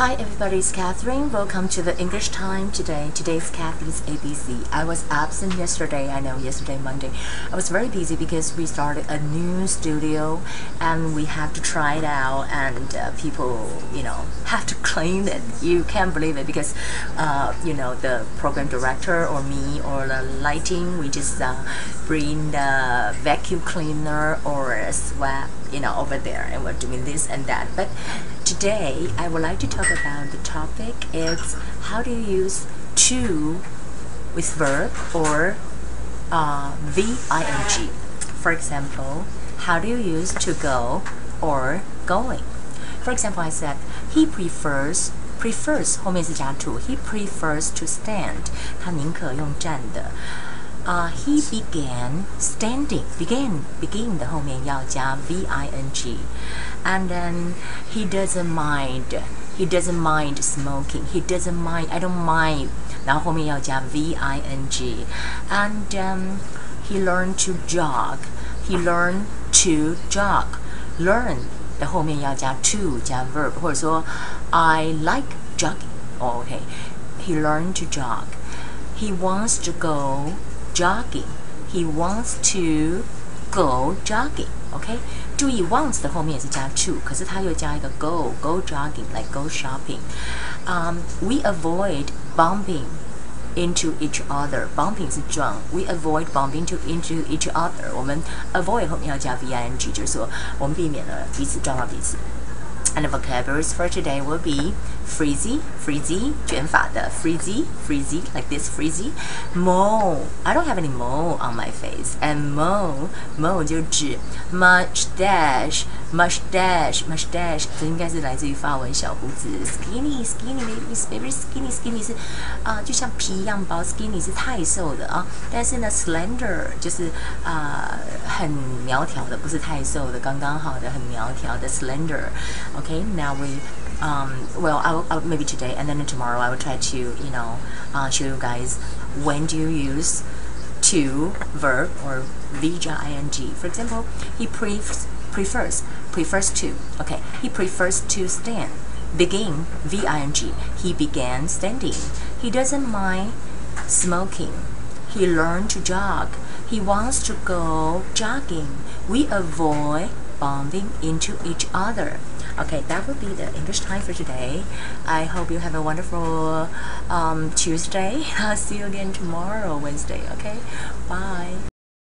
Hi everybody, it's Catherine. Welcome to the English time today. Today's Catherine's ABC. I was absent yesterday. I know yesterday Monday. I was very busy because we started a new studio and we have to try it out and uh, people, you know, have to clean it. You can't believe it because, uh, you know, the program director or me or the lighting, we just uh, bring the vacuum cleaner or a swab, you know, over there and we're doing this and that. But Today, I would like to talk about the topic is how do you use to with verb or uh, VING. For example, how do you use to go or going? For example, I said he prefers prefers 后面是加 to. He prefers to stand. 他宁可用站的。 uh, he began standing. Begin begin 的后面要加 v i n g, and then he doesn't mind. He doesn't mind smoking. He doesn't mind. I don't mind. 然后后面要加 v i n g, and um, he learned to jog. He learned to jog. Learn 的后面要加 to 加 verb，或者说 I like jogging. Oh, okay. He learned to jog. He wants to go jogging. He wants to go jogging. OK，注意 wants 的后面也是加 to，可是它又加一个 go go jogging like go shopping. Um, we avoid bumping into each other. Bumping 是撞，we avoid bumping to into each other. 我们 avoid 后面要加 v i n g，就是说我们避免了彼此撞到彼此。 and the vocabularies for today will be frizzy, frizzy, 卷发的 frizzy, frizzy, like this frizzy. Mole, I don't have any mole on my face. And mole, mole 就指 mustache, mustache, mustache，这应该是来自于法文小胡子。Skinny, skinny, maybe very skinny, skinny 是啊、呃，就像皮一样薄。Skinny 是太瘦的啊，但是呢，slender 就是啊、呃、很苗条的，不是太瘦的，刚刚好的，很苗条的 slender。okay now we um, well I'll, I'll, maybe today and then tomorrow I will try to you know uh, show you guys when do you use to verb or ing for example he prefers prefers. Prefers to. Okay. He prefers to stand. Begin ving he began standing. He doesn't mind smoking. He learned to jog. He wants to go jogging. We avoid bumping into each other. Okay, that would be the English time for today. I hope you have a wonderful um, Tuesday. I'll see you again tomorrow, Wednesday. Okay, bye.